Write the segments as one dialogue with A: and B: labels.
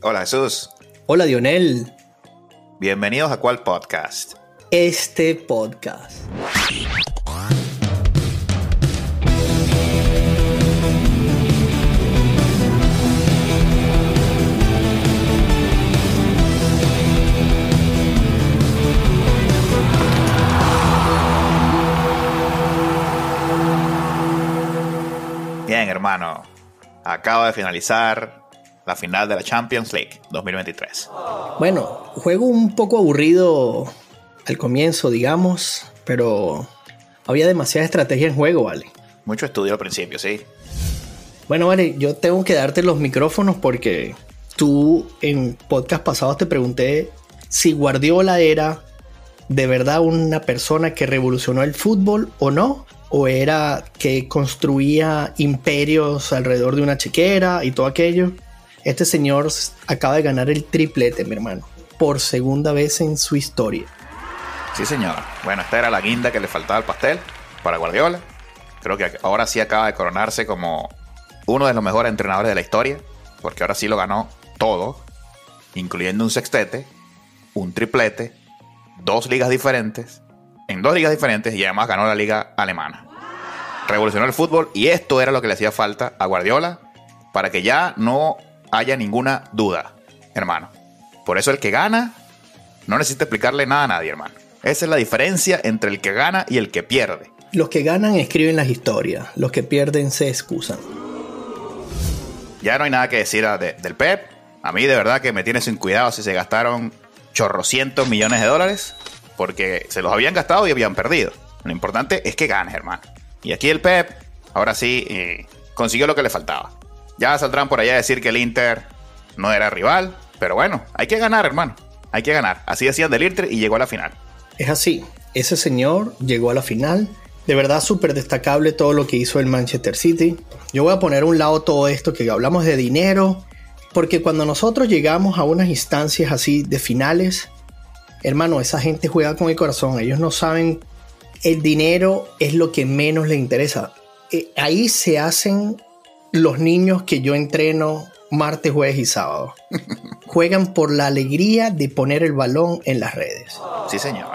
A: Hola Jesús.
B: Hola Dionel.
A: Bienvenidos a cuál podcast.
B: Este podcast.
A: Bien, hermano. Acaba de finalizar la final de la Champions League 2023.
B: Bueno, juego un poco aburrido al comienzo, digamos, pero había demasiada estrategia en juego, ¿vale?
A: Mucho estudio al principio, sí.
B: Bueno, vale, yo tengo que darte los micrófonos porque tú en podcast pasados te pregunté si Guardiola era de verdad una persona que revolucionó el fútbol o no, o era que construía imperios alrededor de una chequera y todo aquello. Este señor acaba de ganar el triplete, mi hermano, por segunda vez en su historia.
A: Sí, señor. Bueno, esta era la guinda que le faltaba al pastel para Guardiola. Creo que ahora sí acaba de coronarse como uno de los mejores entrenadores de la historia, porque ahora sí lo ganó todo, incluyendo un sextete, un triplete, dos ligas diferentes, en dos ligas diferentes y además ganó la liga alemana. Revolucionó el fútbol y esto era lo que le hacía falta a Guardiola para que ya no haya ninguna duda, hermano. Por eso el que gana no necesita explicarle nada a nadie, hermano. Esa es la diferencia entre el que gana y el que pierde.
B: Los que ganan escriben las historias, los que pierden se excusan.
A: Ya no hay nada que decir del Pep. A mí de verdad que me tiene sin cuidado si se gastaron chorrocientos millones de dólares, porque se los habían gastado y habían perdido. Lo importante es que ganes, hermano. Y aquí el Pep, ahora sí, eh, consiguió lo que le faltaba. Ya saldrán por allá a decir que el Inter no era rival, pero bueno, hay que ganar, hermano. Hay que ganar. Así decían del Inter y llegó a la final.
B: Es así. Ese señor llegó a la final. De verdad súper destacable todo lo que hizo el Manchester City. Yo voy a poner a un lado todo esto que hablamos de dinero, porque cuando nosotros llegamos a unas instancias así de finales, hermano, esa gente juega con el corazón. Ellos no saben, el dinero es lo que menos les interesa. Eh, ahí se hacen los niños que yo entreno martes, jueves y sábado. Juegan por la alegría de poner el balón en las redes.
A: Sí, señor.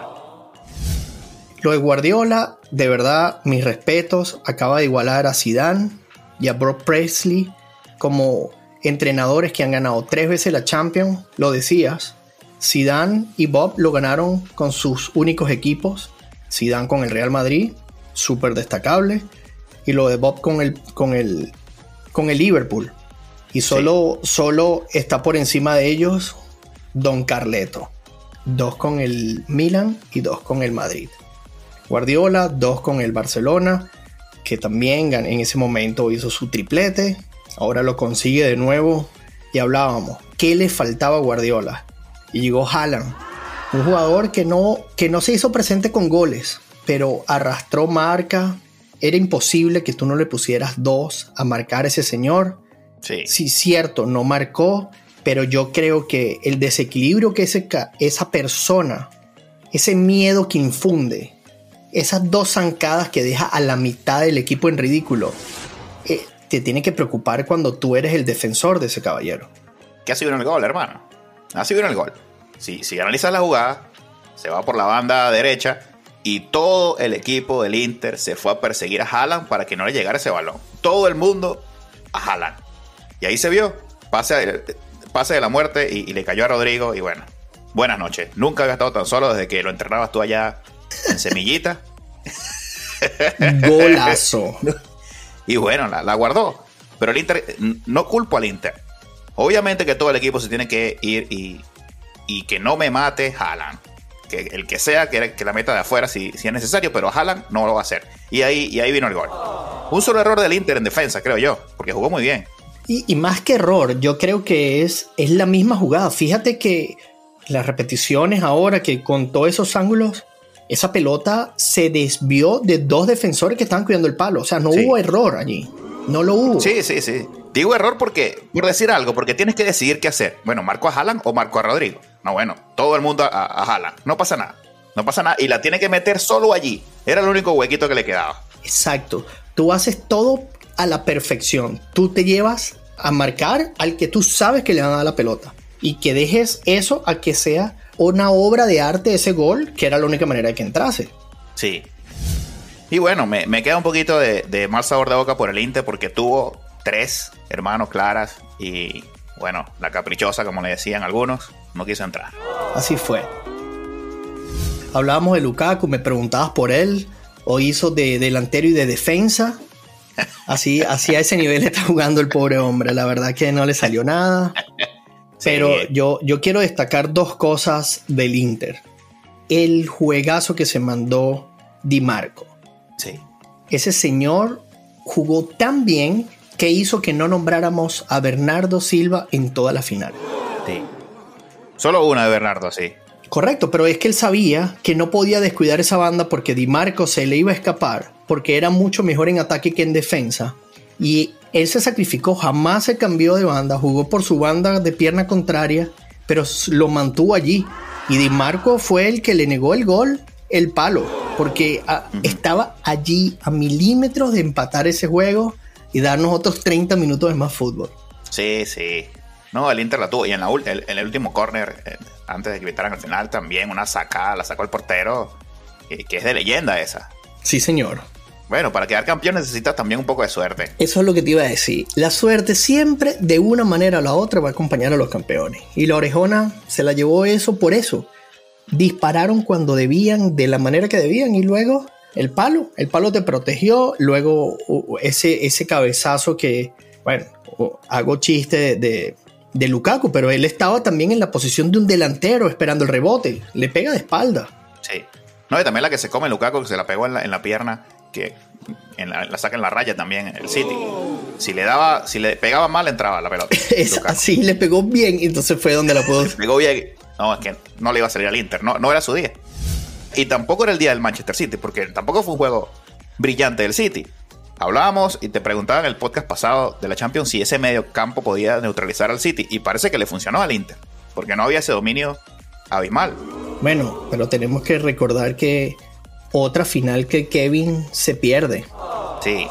B: Lo de Guardiola, de verdad, mis respetos, acaba de igualar a Zidane y a Brock Presley como entrenadores que han ganado tres veces la Champions. Lo decías, Zidane y Bob lo ganaron con sus únicos equipos. Zidane con el Real Madrid, súper destacable. Y lo de Bob con el, con el, con el Liverpool. Y solo, solo está por encima de ellos Don Carleto. Dos con el Milan y dos con el Madrid. Guardiola, dos con el Barcelona, que también en ese momento hizo su triplete. Ahora lo consigue de nuevo. Y hablábamos, ¿qué le faltaba a Guardiola? Y llegó Haaland, un jugador que no, que no se hizo presente con goles, pero arrastró marca. Era imposible que tú no le pusieras dos a marcar a ese señor.
A: Sí.
B: sí, cierto, no marcó, pero yo creo que el desequilibrio que ese, esa persona, ese miedo que infunde, esas dos zancadas que deja a la mitad del equipo en ridículo, eh, te tiene que preocupar cuando tú eres el defensor de ese caballero.
A: ¿Qué ha sido en el gol, hermano? Ha sido en el gol. Si, si analizas la jugada, se va por la banda derecha y todo el equipo del Inter se fue a perseguir a Haaland para que no le llegara ese balón. Todo el mundo a Haaland. Y ahí se vio, pase, pase de la muerte y, y, le cayó a Rodrigo y bueno, buenas noches. Nunca había estado tan solo desde que lo entrenabas tú allá en Semillita.
B: Golazo.
A: y bueno, la, la, guardó. Pero el Inter, no culpo al Inter. Obviamente que todo el equipo se tiene que ir y, y que no me mate Haaland. Que el que sea, que, que la meta de afuera si, si, es necesario, pero Haaland no lo va a hacer. Y ahí, y ahí vino el gol. Un solo error del Inter en defensa, creo yo, porque jugó muy bien.
B: Y, y, más que error, yo creo que es, es la misma jugada. Fíjate que las repeticiones ahora, que con todos esos ángulos, esa pelota se desvió de dos defensores que estaban cuidando el palo. O sea, no sí. hubo error allí. No lo hubo.
A: Sí, sí, sí. Digo error porque, por decir algo, porque tienes que decidir qué hacer. Bueno, ¿marco a Haaland o marco a Rodrigo? No, bueno, todo el mundo a, a Haaland. No pasa nada. No pasa nada. Y la tiene que meter solo allí. Era el único huequito que le quedaba.
B: Exacto. Tú haces todo a la perfección. Tú te llevas a marcar al que tú sabes que le van a dar la pelota. Y que dejes eso a que sea una obra de arte ese gol, que era la única manera de que entrase.
A: Sí. Y bueno, me, queda un poquito de, de, mal sabor de boca por el Inter porque tuvo tres hermanos claras y bueno, la caprichosa, como le decían algunos, no quiso entrar.
B: Así fue. Hablábamos de Lukaku, me preguntabas por él, o hizo de delantero y de defensa. Así, así a ese nivel está jugando el pobre hombre. La verdad que no le salió nada. Pero yo, yo quiero destacar dos cosas del Inter. El juegazo que se mandó Di Marco.
A: Sí.
B: Ese señor jugó tan bien que hizo que no nombráramos a Bernardo Silva en toda la final.
A: Sí. Solo una de Bernardo, sí.
B: Correcto, pero es que él sabía que no podía descuidar esa banda porque Di Marco se le iba a escapar, porque era mucho mejor en ataque que en defensa. Y él se sacrificó, jamás se cambió de banda, jugó por su banda de pierna contraria, pero lo mantuvo allí. Y Di Marco fue el que le negó el gol, el palo, porque ah, estaba allí a milímetros de empatar ese juego y darnos otros 30 minutos de más fútbol.
A: Sí, sí. No, el Inter la tuvo. Y en, la, en el último corner, eh, antes de que evitaran al final, también una sacada, la sacó el portero, que, es de leyenda esa.
B: Sí, señor.
A: Bueno, para quedar campeón necesitas también un poco de suerte.
B: Eso es lo que te iba a decir. La suerte siempre, de una manera o la otra, va a acompañar a los campeones. Y la orejona se la llevó eso por eso. Dispararon cuando debían, de la manera que debían, y luego el palo. El palo te protegió. Luego ese, ese cabezazo que, bueno, hago chiste de de Lukaku, pero él estaba también en la posición de un delantero esperando el rebote. Le pega de espalda.
A: Sí. No, y también la que se come Lukaku, que se la pegó en la, pierna, que la, saca en la raya también, el City. Si le daba, si le pegaba mal, entraba la pelota.
B: es así, le pegó bien, entonces fue donde la pudo.
A: le pegó bien. No, es que no le iba a salir al Inter, no, no era su día. Y tampoco era el día del Manchester City, porque tampoco fue un juego brillante del City. Hablábamos y te preguntaba en el podcast pasado de la Champions si ese medio campo podía neutralizar al City y parece que le funcionó al Inter, porque no había ese dominio abismal.
B: Bueno, pero tenemos que recordar que otra final que Kevin se pierde.
A: Sí.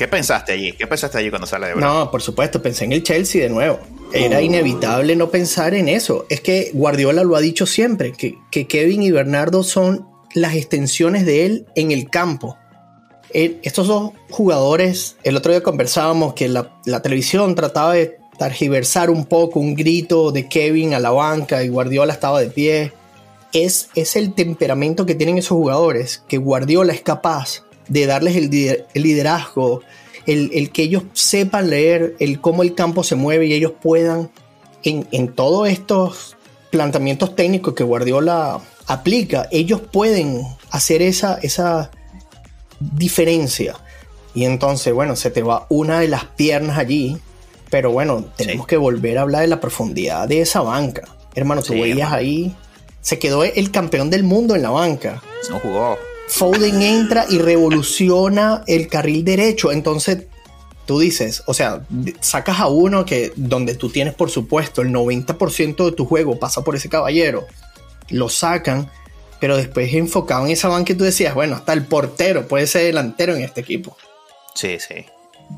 A: ¿Qué pensaste allí? ¿Qué pensaste allí cuando sale de?
B: No, por supuesto, pensé en el Chelsea de nuevo. Era uh. inevitable no pensar en eso. Es que Guardiola lo ha dicho siempre, que, que Kevin y Bernardo son las extensiones de él en el campo. Eh, estos dos jugadores, el otro día conversábamos que la, televisión trataba de targiversar un poco un grito de Kevin a la banca y Guardiola estaba de pie. Es, es el temperamento que tienen esos jugadores, que Guardiola es capaz de darles el, liderazgo, el, que ellos sepan leer, el cómo el campo se mueve y ellos puedan, en, en todos estos planteamientos técnicos que Guardiola aplica, ellos pueden hacer esa, esa diferencia. Y entonces, bueno, se te va una de las piernas allí. Pero bueno, tenemos que volver a hablar de la profundidad de esa banca. Hermano, tú veías ahí. Se quedó el campeón del mundo en la banca.
A: No jugó.
B: Foden entra y revoluciona el carril derecho. Entonces, tú dices, o sea, sacas a uno que donde tú tienes, por supuesto, el 90% de tu juego pasa por ese caballero. Lo sacan pero después enfocado en esa banca tú decías, bueno, hasta el portero puede ser delantero en este equipo.
A: Sí, sí.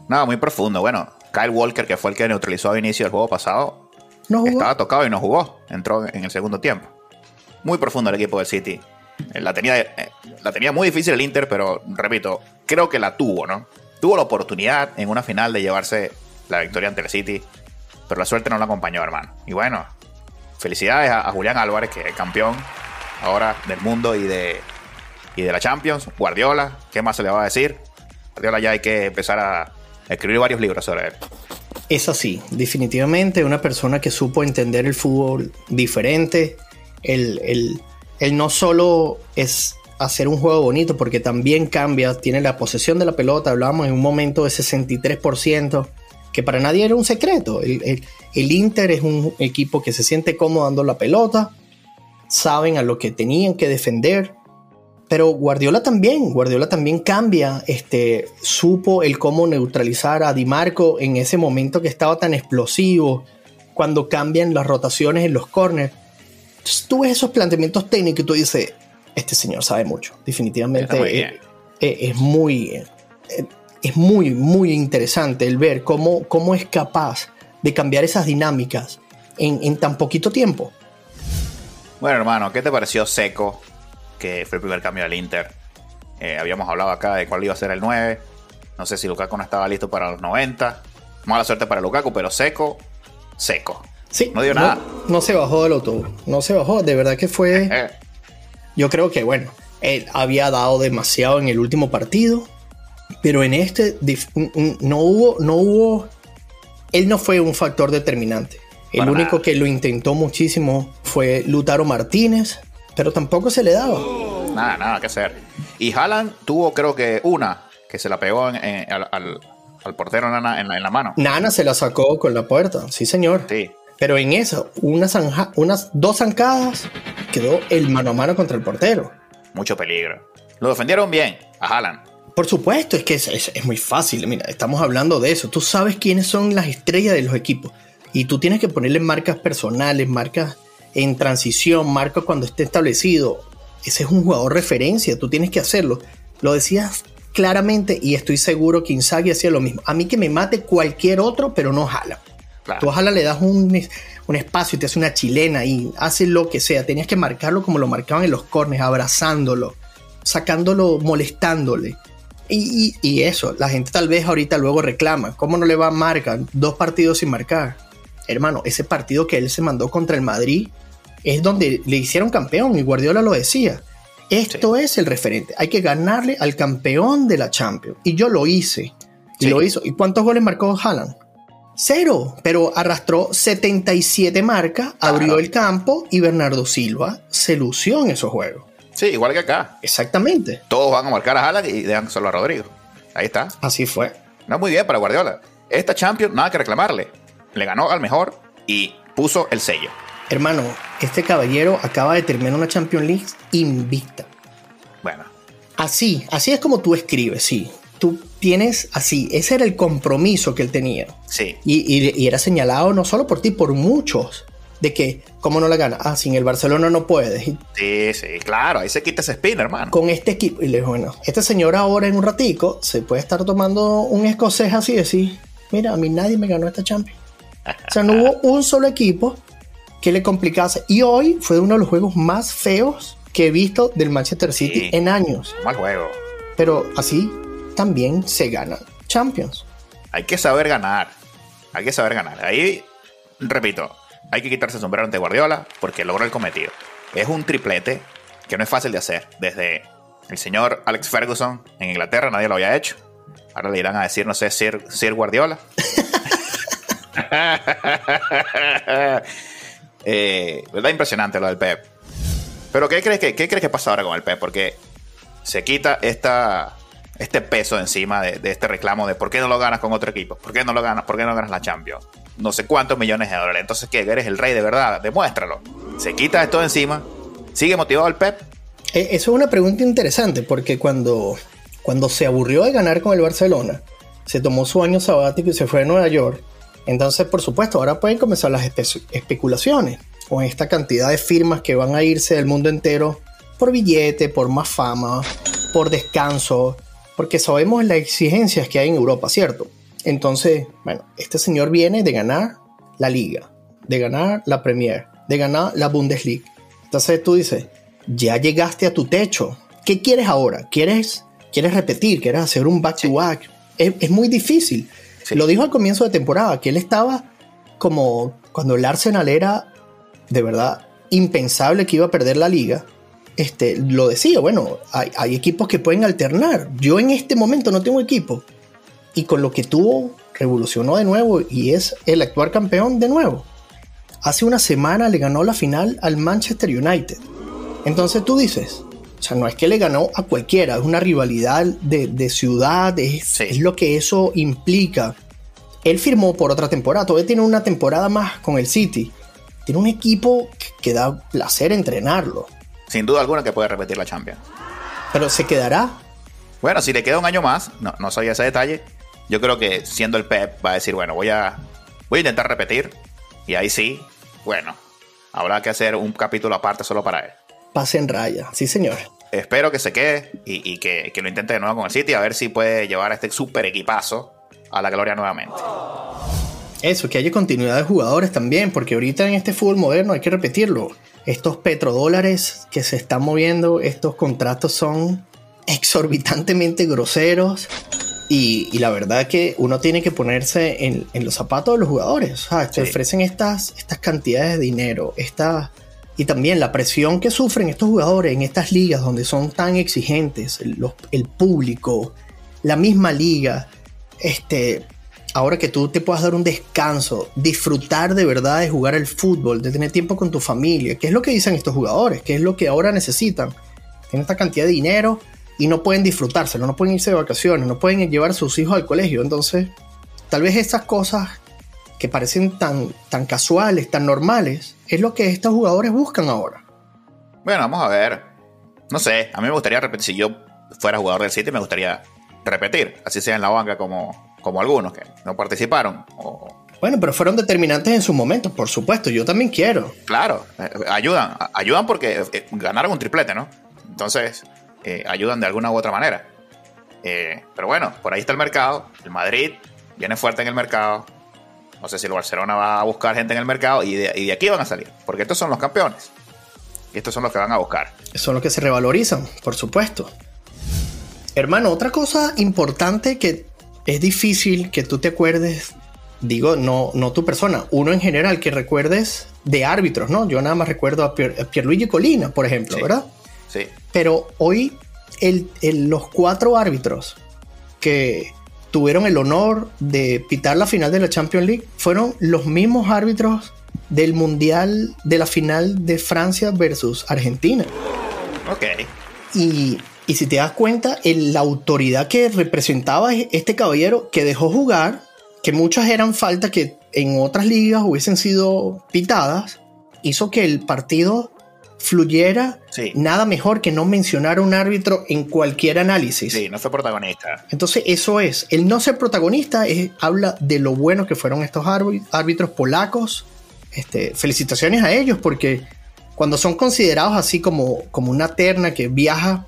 A: No, muy profundo. Bueno, Kyle Walker, que fue el que neutralizó a inicio del juego pasado, ¿No estaba tocado y no jugó. Entró en el segundo tiempo. Muy profundo el equipo del City. Eh, la tenía, eh, la tenía muy difícil el Inter, pero repito, creo que la tuvo, ¿no? Tuvo la oportunidad en una final de llevarse la victoria ante el City, pero la suerte no la acompañó, hermano. Y bueno, felicidades a, a Julián Álvarez, que es campeón ahora del mundo y de, y de la Champions. Guardiola, ¿qué más se le va a decir? Guardiola ya hay que empezar a escribir varios libros sobre él.
B: Es así, definitivamente una persona que supo entender el fútbol diferente. El, no solo es hacer un juego bonito, porque también cambia, tiene la posesión de la pelota, hablábamos en un momento de 63%, que para nadie era un secreto. El, el Inter es un equipo que se siente cómodo dando la pelota, saben a lo que tenían que defender. Pero Guardiola también, Guardiola también cambia, este, supo el cómo neutralizar a Di Marco en ese momento que estaba tan explosivo, cuando cambian las rotaciones en los corners. Entonces tú ves esos planteamientos técnicos y tú dices, este señor sabe mucho, definitivamente eh, eh, es, muy, eh, es muy, muy interesante el ver cómo, cómo es capaz de cambiar esas dinámicas en, tan poquito tiempo.
A: Bueno, hermano, ¿qué te pareció Seco? Que fue el primer cambio del Inter. Eh, habíamos hablado acá de cuál iba a ser el 9. No sé si Lukaku no estaba listo para los 90. Mala suerte para Lukaku, pero Seco, seco.
B: Sí, no dio nada. No se bajó del autobús. No se bajó. De verdad que fue. yo creo que, bueno, él había dado demasiado en el último partido. Pero en este no hubo, no hubo. Él no fue un factor determinante. El único que lo intentó muchísimo fue Lutaro Martínez, pero tampoco se le daba.
A: Nada, nada que hacer. Y Haaland tuvo, creo que una, que se la pegó al, portero Nana en la, mano.
B: Nana se la sacó con la puerta, sí, señor. Sí. Pero en eso, unas, unas dos zancadas, quedó el mano a mano contra el portero.
A: Mucho peligro. Lo defendieron bien a Haaland.
B: Por supuesto, es que es, muy fácil. Mira, estamos hablando de eso. Tú sabes quiénes son las estrellas de los equipos. Y tú tienes que ponerle marcas personales, marcas en transición, marcas cuando esté establecido. Ese es un jugador referencia, tú tienes que hacerlo. Lo decías claramente y estoy seguro que Inzaghi hacía lo mismo. A mí que me mate cualquier otro, pero no jala. Tú a Jala le das un, un, espacio y te hace una chilena y hace lo que sea. Tenías que marcarlo como lo marcaban en los cornes, abrazándolo, sacándolo, molestándole. Y, eso, la gente tal vez ahorita luego reclama, ¿cómo no le va a marcar dos partidos sin marcar? Hermano, ese partido que él se mandó contra el Madrid es donde le hicieron campeón y Guardiola lo decía. Esto es el referente, hay que ganarle al campeón de la Champions. Y yo lo hice. Y lo hizo. ¿Y cuántos goles marcó Haaland? Cero, pero arrastró 77 marcas, abrió el campo y Bernardo Silva se lució en esos juegos.
A: Sí, igual que acá.
B: Exactamente.
A: Todos van a marcar a Haaland y dejan solo a Rodrigo. Ahí está.
B: Así fue.
A: No, muy bien para Guardiola. Esta Champions, nada que reclamarle. Le ganó al mejor y puso el sello.
B: Hermano, este caballero acaba de terminar una Champions League invicta.
A: Bueno.
B: Así, así es como tú escribes, sí. Tú tienes así, ese era el compromiso que él tenía.
A: Sí.
B: Y, y era señalado no solo por ti, por muchos de que, ¿cómo no la gana? Ah, sin el Barcelona no puedes.
A: Sí, sí, claro, ahí se quita ese spin, hermano.
B: Con este equipo, y le dijo, bueno, este señor ahora en un ratico se puede estar tomando un escocés así y decir, mira, a mí nadie me ganó esta Champions. o sea, no hubo un solo equipo que le complicase. Y hoy fue uno de los juegos más feos que he visto del Manchester City en años.
A: Mal juego.
B: Pero así también se ganan Champions.
A: Hay que saber ganar. Hay que saber ganar. Ahí, repito, hay que quitarse el sombrero ante Guardiola porque logró el cometido. Es un triplete que no es fácil de hacer. Desde el señor Alex Ferguson en Inglaterra nadie lo había hecho. Ahora le irán a decir, no sé, Sir, Sir Guardiola. eh, ¿Verdad? Impresionante lo del Pep. Pero ¿qué crees, que, ¿qué crees que pasa ahora con el Pep? Porque se quita esta, este peso encima de, este reclamo de por qué no lo ganas con otro equipo, por qué no lo ganas, por qué no ganas la Champions no sé cuántos millones de dólares. Entonces, ¿qué? ¿Eres el rey de verdad? Demuéstralo. Se quita esto de encima. ¿Sigue motivado el Pep?
B: Eh, eso es una pregunta interesante porque cuando, cuando se aburrió de ganar con el Barcelona, se tomó su año sabático y se fue a Nueva York. Entonces, por supuesto, ahora pueden comenzar las especulaciones con esta cantidad de firmas que van a irse del mundo entero por billete, por más fama, por descanso, porque sabemos las exigencias que hay en Europa, ¿cierto? Entonces, bueno, este señor viene de ganar la liga, de ganar la Premier, de ganar la Bundesliga. Entonces tú dices, ya llegaste a tu techo. ¿Qué quieres ahora? ¿Quieres, quieres repetir? ¿Quieres hacer un back-to-back? Es, muy difícil. Lo dijo al comienzo de temporada, que él estaba como cuando el Arsenal era de verdad impensable que iba a perder la liga. Este, lo decía, bueno, hay, hay equipos que pueden alternar. Yo en este momento no tengo equipo y con lo que tuvo revolucionó de nuevo y es el actual campeón de nuevo. Hace una semana le ganó la final al Manchester United. Entonces tú dices, o sea, no es que le ganó a cualquiera, es una rivalidad de, ciudad, es, es, lo que eso implica. Él firmó por otra temporada, todavía tiene una temporada más con el City. Tiene un equipo que, da placer entrenarlo.
A: Sin duda alguna que puede repetir la Champions.
B: Pero se quedará.
A: Bueno, si le queda un año más, no, no sabía ese detalle, yo creo que siendo el Pep va a decir, bueno, voy a, voy a intentar repetir. Y ahí sí, bueno, habrá que hacer un capítulo aparte solo para él.
B: Pase en raya, sí señor.
A: Espero que se quede y, que, lo intente de nuevo con el City, a ver si puede llevar a este super equipazo a la gloria nuevamente.
B: Eso, que haya continuidad de jugadores también, porque ahorita en este fútbol moderno hay que repetirlo. Estos petrodólares que se están moviendo, estos contratos son exorbitantemente groseros. Y, la verdad que uno tiene que ponerse en, los zapatos de los jugadores. O Te ofrecen estas, estas cantidades de dinero, esta, y también la presión que sufren estos jugadores en estas ligas donde son tan exigentes, el público, la misma liga. Este, ahora que tú te puedas dar un descanso, disfrutar de verdad de jugar el fútbol, de tener tiempo con tu familia, ¿qué es lo que dicen estos jugadores? ¿Qué es lo que ahora necesitan? Tienen esta cantidad de dinero y no pueden disfrutárselo, no pueden irse de vacaciones, no pueden llevar a sus hijos al colegio. Entonces, tal vez estas cosas que parecen tan, tan casuales, tan normales, es lo que estos jugadores buscan ahora.
A: Bueno, vamos a ver. No sé, a mí me gustaría repetir, si yo fuera jugador del City, me gustaría repetir, así sea en la banca como, como algunos que no participaron.
B: Bueno, pero fueron determinantes en su momento, por supuesto, yo también quiero.
A: Claro, eh, ayudan, ayudan porque eh, ganaron un triplete, ¿no? Entonces, eh, ayudan de alguna u otra manera. Eh, pero bueno, por ahí está el mercado. El Madrid viene fuerte en el mercado. No sé si el Barcelona va a buscar gente en el mercado y de, aquí van a salir. Porque estos son los campeones. Y estos son los que van a buscar.
B: Son los que se revalorizan, por supuesto. Hermano, otra cosa importante que es difícil que tú te acuerdes, digo, no, no tu persona, uno en general que recuerdes de árbitros, ¿no? Yo nada más recuerdo a, Pierluigi Colina, por ejemplo, ¿verdad?
A: Sí.
B: Pero hoy los cuatro árbitros que tuvieron el honor de pitar la final de la Champions League fueron los mismos árbitros del Mundial de la final de Francia versus Argentina.
A: Ok.
B: Y, y si te das cuenta, la autoridad que representaba este caballero que dejó jugar, que muchas eran faltas que en otras ligas hubiesen sido pitadas, hizo que el partido fluyera, nada mejor que no mencionar a un árbitro en cualquier análisis.
A: Sí, no fue protagonista.
B: Entonces, eso es. El no ser protagonista habla de lo bueno que fueron estos árbitros polacos. Este, felicitaciones a ellos porque cuando son considerados así como, como una terna que viaja,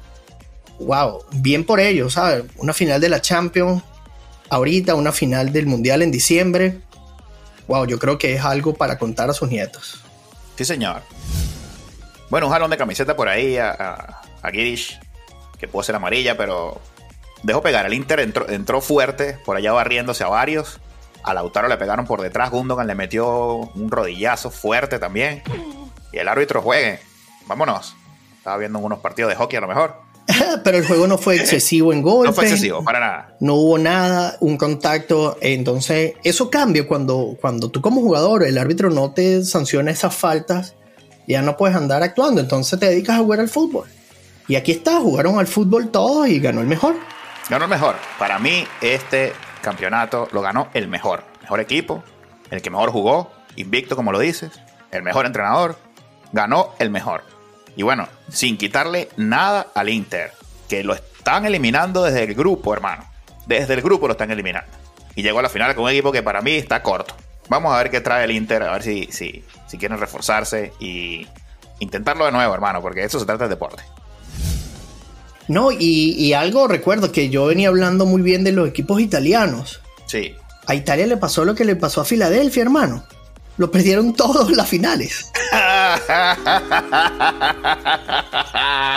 B: wow, bien por ellos, ¿sabes? Una final de la Champions ahorita, una final del Mundial en diciembre. Wow, yo creo que es algo para contar a sus nietos.
A: Sí, señor. Bueno, un jalón de camiseta por ahí a, a que puede ser amarilla, pero dejó pegar. El Inter entró, fuerte, por allá barriéndose a varios. A Lautaro le pegaron por detrás, Gundogan le metió un rodillazo fuerte también. Y el árbitro juegue. Vámonos. Estaba viendo unos partidos de hockey a lo mejor.
B: Pero el juego no fue excesivo en golpe.
A: No fue excesivo, para nada.
B: No hubo nada, un contacto. Entonces, eso cambia cuando, cuando tú como jugador, el árbitro no te sanciona esas faltas ya no puedes andar actuando, entonces te dedicas a jugar al fútbol. Y aquí está, jugaron al fútbol todos y ganó el mejor.
A: Ganó el mejor. Para mí, este campeonato lo ganó el mejor. Mejor equipo, el que mejor jugó, invicto como lo dices, el mejor entrenador, ganó el mejor. Y bueno, sin quitarle nada al Inter, que lo están eliminando desde el grupo, hermano. Desde el grupo lo están eliminando. Y llegó a la final con un equipo que para mí está corto. Vamos a ver qué trae el Inter, a ver si, si, si quieren reforzarse y intentarlo de nuevo, hermano, porque eso se trata de deporte.
B: No, y, algo recuerdo que yo venía hablando muy bien de los equipos italianos.
A: Sí.
B: A Italia le pasó lo que le pasó a Filadelfia, hermano. Lo perdieron todos las finales.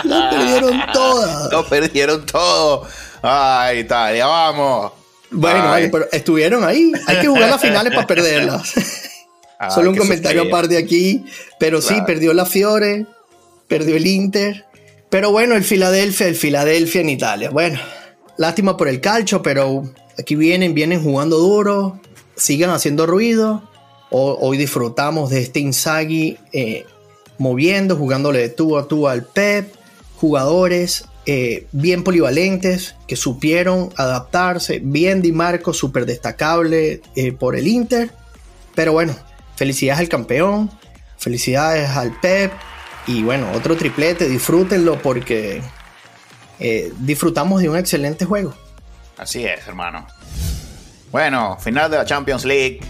B: lo perdieron todas.
A: Lo perdieron todo. Ay, Italia, vamos.
B: Bueno, pero estuvieron ahí. Hay que jugar las finales para perderlas. Solo un comentario aparte aquí. Pero sí, perdió la Fiore, perdió el Inter. Pero bueno, el Filadelfia, el Filadelfia en Italia. Bueno, lástima por el calcho, pero aquí vienen, vienen jugando duro, sigan haciendo ruido. Hoy, disfrutamos de este Inzaghi eh, moviendo, jugándole de tú a tú al Pep, jugadores eh, bien polivalentes, que supieron adaptarse, bien Di Marco, súper destacable eh, por el Inter. Pero bueno, felicidades al campeón, felicidades al Pep y bueno, otro triplete, disfrútenlo porque disfrutamos de un excelente juego.
A: Así es, hermano. Bueno, final de la Champions League,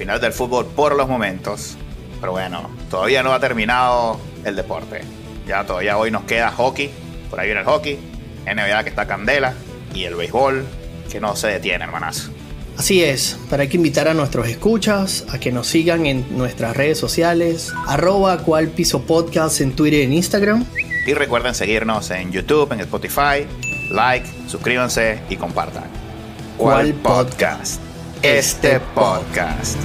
A: final del fútbol por los momentos. Pero bueno, todavía no ha terminado el deporte. Ya todavía hoy nos queda hockey por ahí viene el hockey, NBA que está candela y el béisbol que no se detiene, hermanazo.
B: Así es, pero hay que invitar a nuestros escuchas a que nos sigan en nuestras redes sociales, arroba cual piso podcast en Twitter y en Instagram.
A: Y recuerden seguirnos en YouTube, en Spotify, like, suscríbanse y compartan.
B: ¿Cuál podcast?
A: Este podcast.